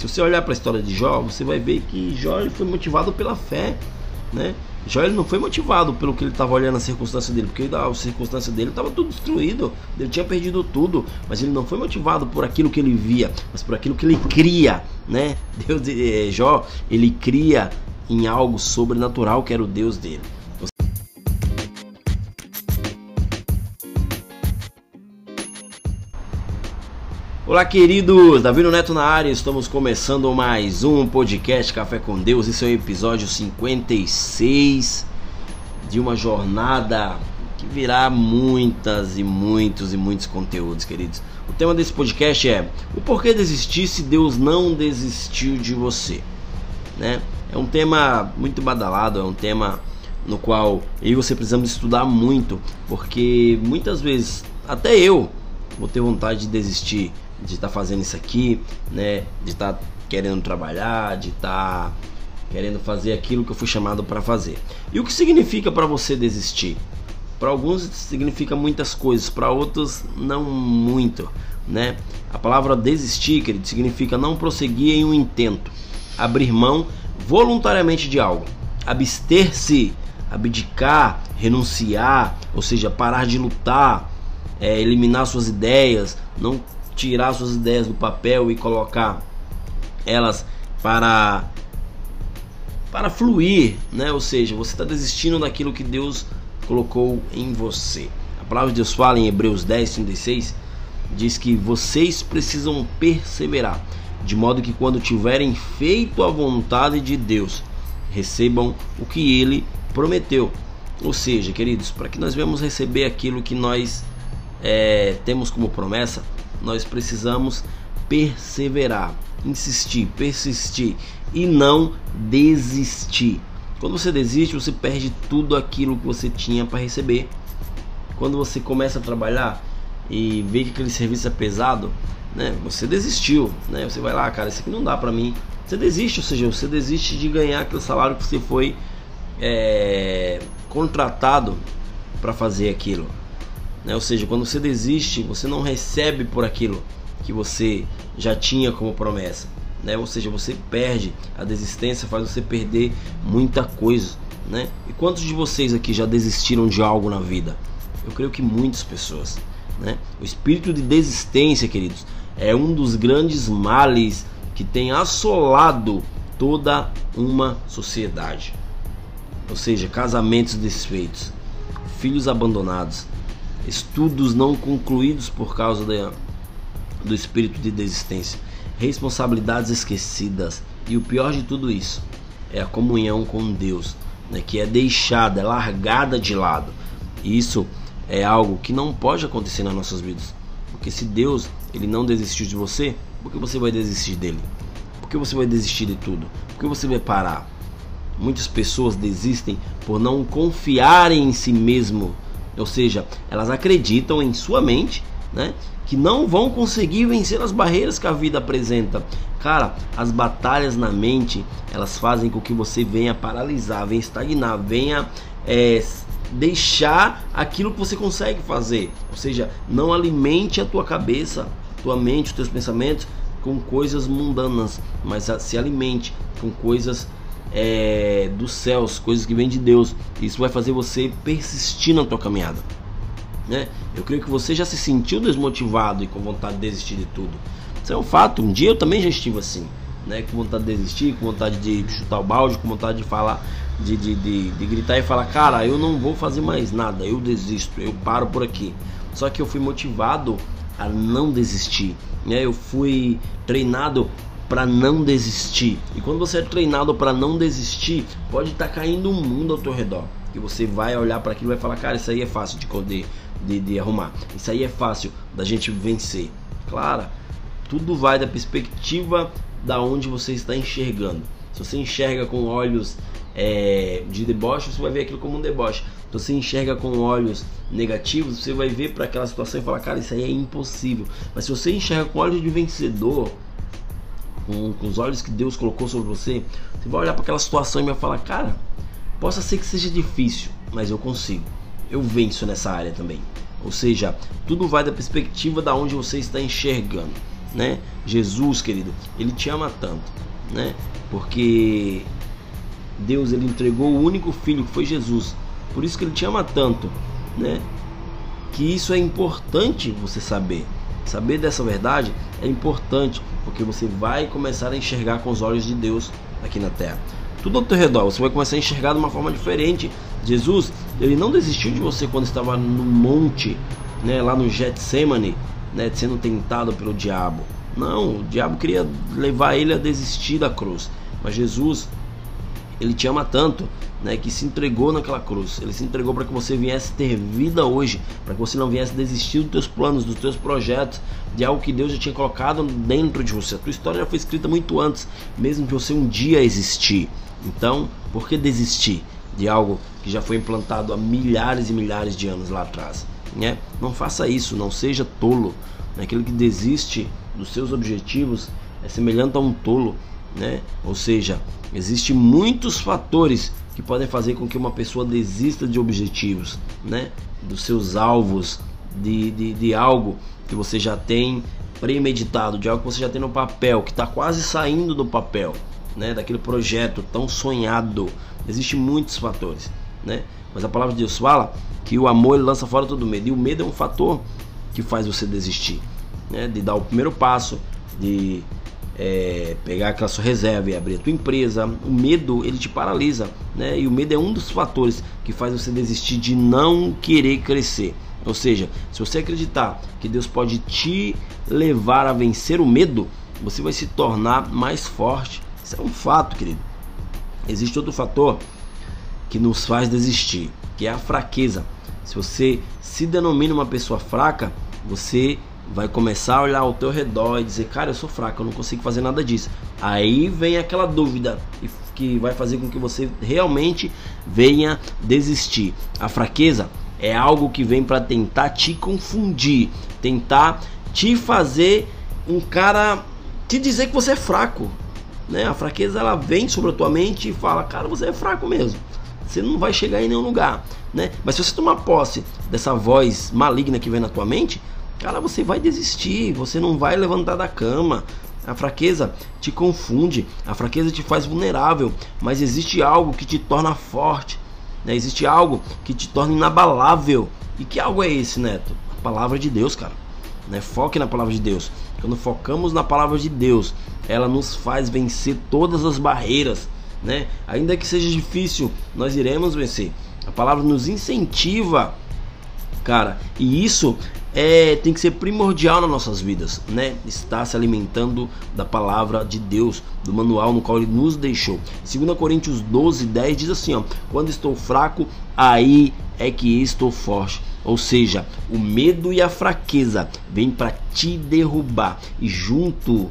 Se você olhar para a história de Jó, você vai ver que Jó foi motivado pela fé, né? Jó ele não foi motivado pelo que ele estava olhando a circunstância dele, porque a circunstância dele estava tudo destruído, ele tinha perdido tudo, mas ele não foi motivado por aquilo que ele via, mas por aquilo que ele cria, né? Deus, é, Jó, ele cria em algo sobrenatural que era o Deus dele. Olá, queridos! Davi Neto na área, estamos começando mais um podcast Café com Deus. Esse é o episódio 56 de uma jornada que virá muitas e muitos e muitos conteúdos, queridos. O tema desse podcast é o porquê desistir se Deus não desistiu de você, né? É um tema muito badalado, é um tema no qual eu e você precisamos estudar muito, porque muitas vezes até eu vou ter vontade de desistir de estar tá fazendo isso aqui, né? De estar tá querendo trabalhar, de estar tá querendo fazer aquilo que eu fui chamado para fazer. E o que significa para você desistir? Para alguns significa muitas coisas, para outros não muito, né? A palavra desistir, querido, significa não prosseguir em um intento, abrir mão voluntariamente de algo, abster-se, abdicar, renunciar, ou seja, parar de lutar, é, eliminar suas ideias, não tirar suas ideias do papel e colocar elas para para fluir, né? Ou seja, você está desistindo daquilo que Deus colocou em você. A palavra de Deus fala em Hebreus 10, 36, diz que vocês precisam perseverar, de modo que quando tiverem feito a vontade de Deus, recebam o que ele prometeu. Ou seja, queridos, para que nós venhamos receber aquilo que nós é, temos como promessa, nós precisamos perseverar, insistir, persistir e não desistir. Quando você desiste, você perde tudo aquilo que você tinha para receber. Quando você começa a trabalhar e vê que aquele serviço é pesado, né? Você desistiu, né? Você vai lá, cara, isso aqui não dá para mim. Você desiste, ou seja, você desiste de ganhar aquele salário que você foi é, contratado para fazer aquilo. Né? Ou seja, quando você desiste, você não recebe por aquilo que você já tinha como promessa. Né? Ou seja, você perde, a desistência faz você perder muita coisa. Né? E quantos de vocês aqui já desistiram de algo na vida? Eu creio que muitas pessoas. Né? O espírito de desistência, queridos, é um dos grandes males que tem assolado toda uma sociedade. Ou seja, casamentos desfeitos, filhos abandonados, estudos não concluídos por causa do espírito de desistência, responsabilidades esquecidas e o pior de tudo isso é a comunhão com Deus, né, que é deixada, é largada de lado. E isso é algo que não pode acontecer nas nossas vidas, porque se Deus ele não desistiu de você, por que você vai desistir dele? Por que você vai desistir de tudo? Por que você vai parar? Muitas pessoas desistem por não confiarem em si mesmo ou seja, elas acreditam em sua mente, né? Que não vão conseguir vencer as barreiras que a vida apresenta. Cara, as batalhas na mente, elas fazem com que você venha paralisar, venha estagnar, venha é, deixar aquilo que você consegue fazer. Ou seja, não alimente a tua cabeça, tua mente, os teus pensamentos com coisas mundanas, mas se alimente com coisas é, dos céus, coisas que vêm de Deus. Isso vai fazer você persistir na tua caminhada. Né? Eu creio que você já se sentiu desmotivado e com vontade de desistir de tudo. Isso é um fato. Um dia eu também já estive assim, né? com vontade de desistir, com vontade de chutar o balde, com vontade de falar, de, de, de, de gritar e falar: Cara, eu não vou fazer mais nada, eu desisto, eu paro por aqui. Só que eu fui motivado a não desistir. Né? Eu fui treinado para não desistir. E quando você é treinado para não desistir, pode estar tá caindo um mundo ao teu redor. E você vai olhar para aquilo e vai falar: Cara, isso aí é fácil de, de, de, de arrumar. Isso aí é fácil da gente vencer. Claro, tudo vai da perspectiva da onde você está enxergando. Se você enxerga com olhos é, de deboche, você vai ver aquilo como um deboche. Se você enxerga com olhos negativos, você vai ver para aquela situação e falar: Cara, isso aí é impossível. Mas se você enxerga com olhos de vencedor, com, com os olhos que Deus colocou sobre você, você vai olhar para aquela situação e vai falar: Cara, possa ser que seja difícil, mas eu consigo. Eu venço nessa área também. Ou seja, tudo vai da perspectiva da onde você está enxergando. né? Jesus, querido, ele te ama tanto, né? Porque Deus ele entregou o único filho que foi Jesus. Por isso que ele te ama tanto, né? Que isso é importante você saber. Saber dessa verdade é importante, porque você vai começar a enxergar com os olhos de Deus aqui na terra. Tudo ao teu redor, você vai começar a enxergar de uma forma diferente. Jesus, ele não desistiu de você quando estava no monte, né, lá no Getsemane, né, sendo tentado pelo diabo. Não, o diabo queria levar ele a desistir da cruz. Mas Jesus, ele te ama tanto, né, que se entregou naquela cruz. Ele se entregou para que você viesse ter vida hoje, para que você não viesse desistir dos teus planos, dos teus projetos, de algo que Deus já tinha colocado dentro de você. A tua história já foi escrita muito antes, mesmo que você um dia existir. Então, por que desistir de algo que já foi implantado há milhares e milhares de anos lá atrás? Né? Não faça isso, não seja tolo. Aquele que desiste dos seus objetivos é semelhante a um tolo, né? Ou seja, existem muitos fatores que podem fazer com que uma pessoa desista de objetivos, né? Dos seus alvos, de, de, de algo que você já tem premeditado, de algo que você já tem no papel, que está quase saindo do papel, né? Daquele projeto tão sonhado. Existem muitos fatores, né? Mas a palavra de Deus fala que o amor lança fora todo medo. E o medo é um fator que faz você desistir, né? De dar o primeiro passo, de é, pegar aquela sua reserva e abrir a tua empresa. O medo ele te paralisa, né? E o medo é um dos fatores que faz você desistir de não querer crescer. Ou seja, se você acreditar que Deus pode te levar a vencer o medo, você vai se tornar mais forte. Isso é um fato, querido. Existe outro fator que nos faz desistir, que é a fraqueza. Se você se denomina uma pessoa fraca, você vai começar a olhar ao teu redor e dizer, cara, eu sou fraco, eu não consigo fazer nada disso. Aí vem aquela dúvida que vai fazer com que você realmente venha desistir. A fraqueza é algo que vem para tentar te confundir, tentar te fazer um cara te dizer que você é fraco, né? A fraqueza ela vem sobre a tua mente e fala, cara, você é fraco mesmo. Você não vai chegar em nenhum lugar, né? Mas se você tomar posse dessa voz maligna que vem na tua mente, cara, você vai desistir, você não vai levantar da cama. A fraqueza te confunde, a fraqueza te faz vulnerável, mas existe algo que te torna forte, né? existe algo que te torna inabalável. E que algo é esse, Neto? A palavra de Deus, cara. Né? Foque na palavra de Deus. Quando focamos na palavra de Deus, ela nos faz vencer todas as barreiras, né? Ainda que seja difícil, nós iremos vencer. A palavra nos incentiva, cara, e isso é, tem que ser primordial nas nossas vidas, né? Estar se alimentando da palavra de Deus, do manual no qual ele nos deixou. 2 Coríntios 12, 10 diz assim: ó, Quando estou fraco, aí é que estou forte. Ou seja, o medo e a fraqueza vêm para te derrubar. E junto,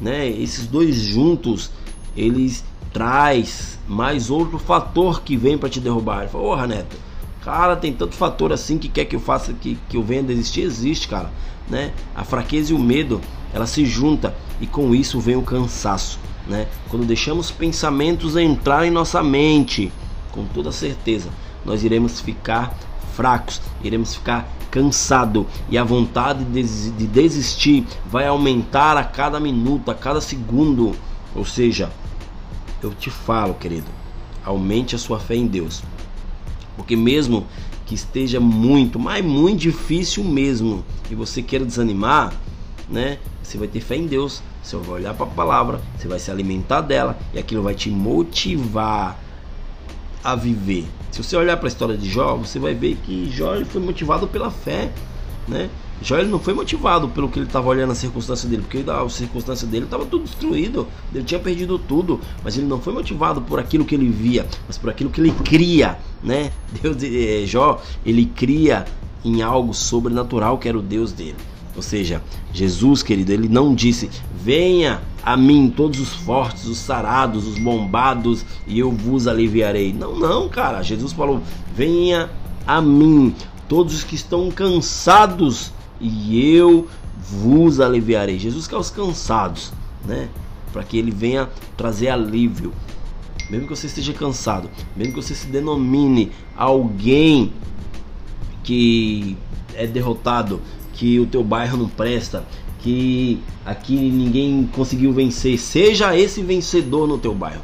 né, esses dois juntos, eles traz mais outro fator que vem para te derrubar. Ele fala, ô Neto, Cara, tem tanto fator assim que quer que eu faça que, que eu venha desistir, existe, cara. Né? A fraqueza e o medo, ela se junta e com isso vem o cansaço, né? Quando deixamos pensamentos entrar em nossa mente, com toda certeza, nós iremos ficar fracos, iremos ficar cansado e a vontade de desistir vai aumentar a cada minuto, a cada segundo. Ou seja, eu te falo, querido, aumente a sua fé em Deus. Porque mesmo que esteja muito, mas muito difícil mesmo, e você queira desanimar, né? Você vai ter fé em Deus, você vai olhar para a palavra, você vai se alimentar dela e aquilo vai te motivar a viver. Se você olhar para a história de Jó, você vai ver que Jó foi motivado pela fé, né? Jó ele não foi motivado pelo que ele estava olhando a circunstância dele, porque a circunstância dele estava tudo destruído, ele tinha perdido tudo, mas ele não foi motivado por aquilo que ele via, mas por aquilo que ele cria, né? Deus, é, Jó, ele cria em algo sobrenatural que era o Deus dele. Ou seja, Jesus, querido, ele não disse: Venha a mim todos os fortes, os sarados, os bombados, e eu vos aliviarei. Não, não, cara. Jesus falou: Venha a mim todos os que estão cansados e eu vos aliviarei. Jesus quer os cansados, né? Para que ele venha trazer alívio. Mesmo que você esteja cansado, mesmo que você se denomine alguém que é derrotado, que o teu bairro não presta, que aqui ninguém conseguiu vencer. Seja esse vencedor no teu bairro.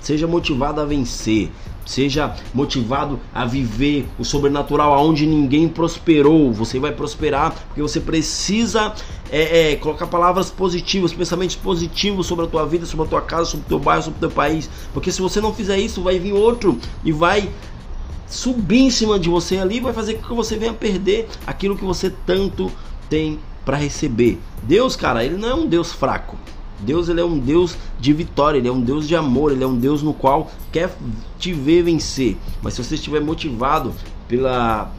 Seja motivado a vencer. Seja motivado a viver o sobrenatural aonde ninguém prosperou. Você vai prosperar porque você precisa é, é, colocar palavras positivas, pensamentos positivos sobre a tua vida, sobre a tua casa, sobre o teu bairro, sobre o teu país. Porque se você não fizer isso, vai vir outro e vai subir em cima de você ali, vai fazer com que você venha perder aquilo que você tanto tem para receber. Deus, cara, ele não é um Deus fraco. Deus ele é um Deus de vitória, ele é um Deus de amor, ele é um Deus no qual quer te ver vencer. Mas se você estiver motivado pela,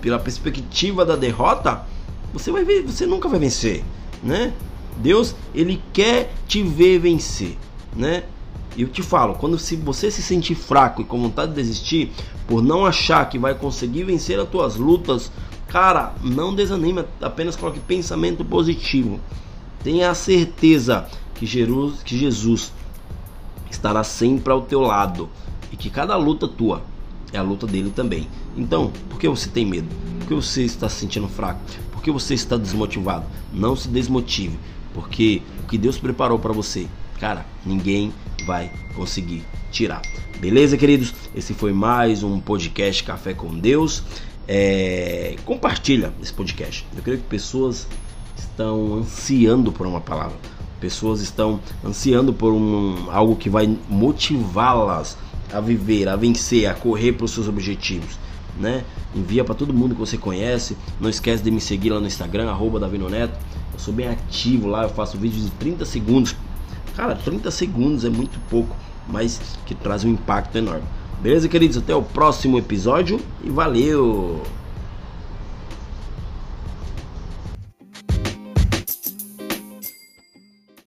pela perspectiva da derrota, você vai ver, você nunca vai vencer, né? Deus ele quer te ver vencer, né? E eu te falo, quando se você se sentir fraco e com vontade de desistir, por não achar que vai conseguir vencer as tuas lutas, cara, não desanime, apenas coloque pensamento positivo. Tenha a certeza que Jesus, que Jesus estará sempre ao teu lado e que cada luta tua é a luta dele também. Então, por que você tem medo? Por que você está se sentindo fraco? Por que você está desmotivado? Não se desmotive, porque o que Deus preparou para você, cara, ninguém vai conseguir tirar. Beleza, queridos? Esse foi mais um podcast Café com Deus. É... Compartilha esse podcast. Eu creio que pessoas estão ansiando por uma palavra. Pessoas estão ansiando por um, algo que vai motivá-las a viver, a vencer, a correr para os seus objetivos. Né? Envia para todo mundo que você conhece. Não esquece de me seguir lá no Instagram, arroba Neto. Eu sou bem ativo lá, eu faço vídeos de 30 segundos. Cara, 30 segundos é muito pouco, mas que traz um impacto enorme. Beleza, queridos? Até o próximo episódio e valeu!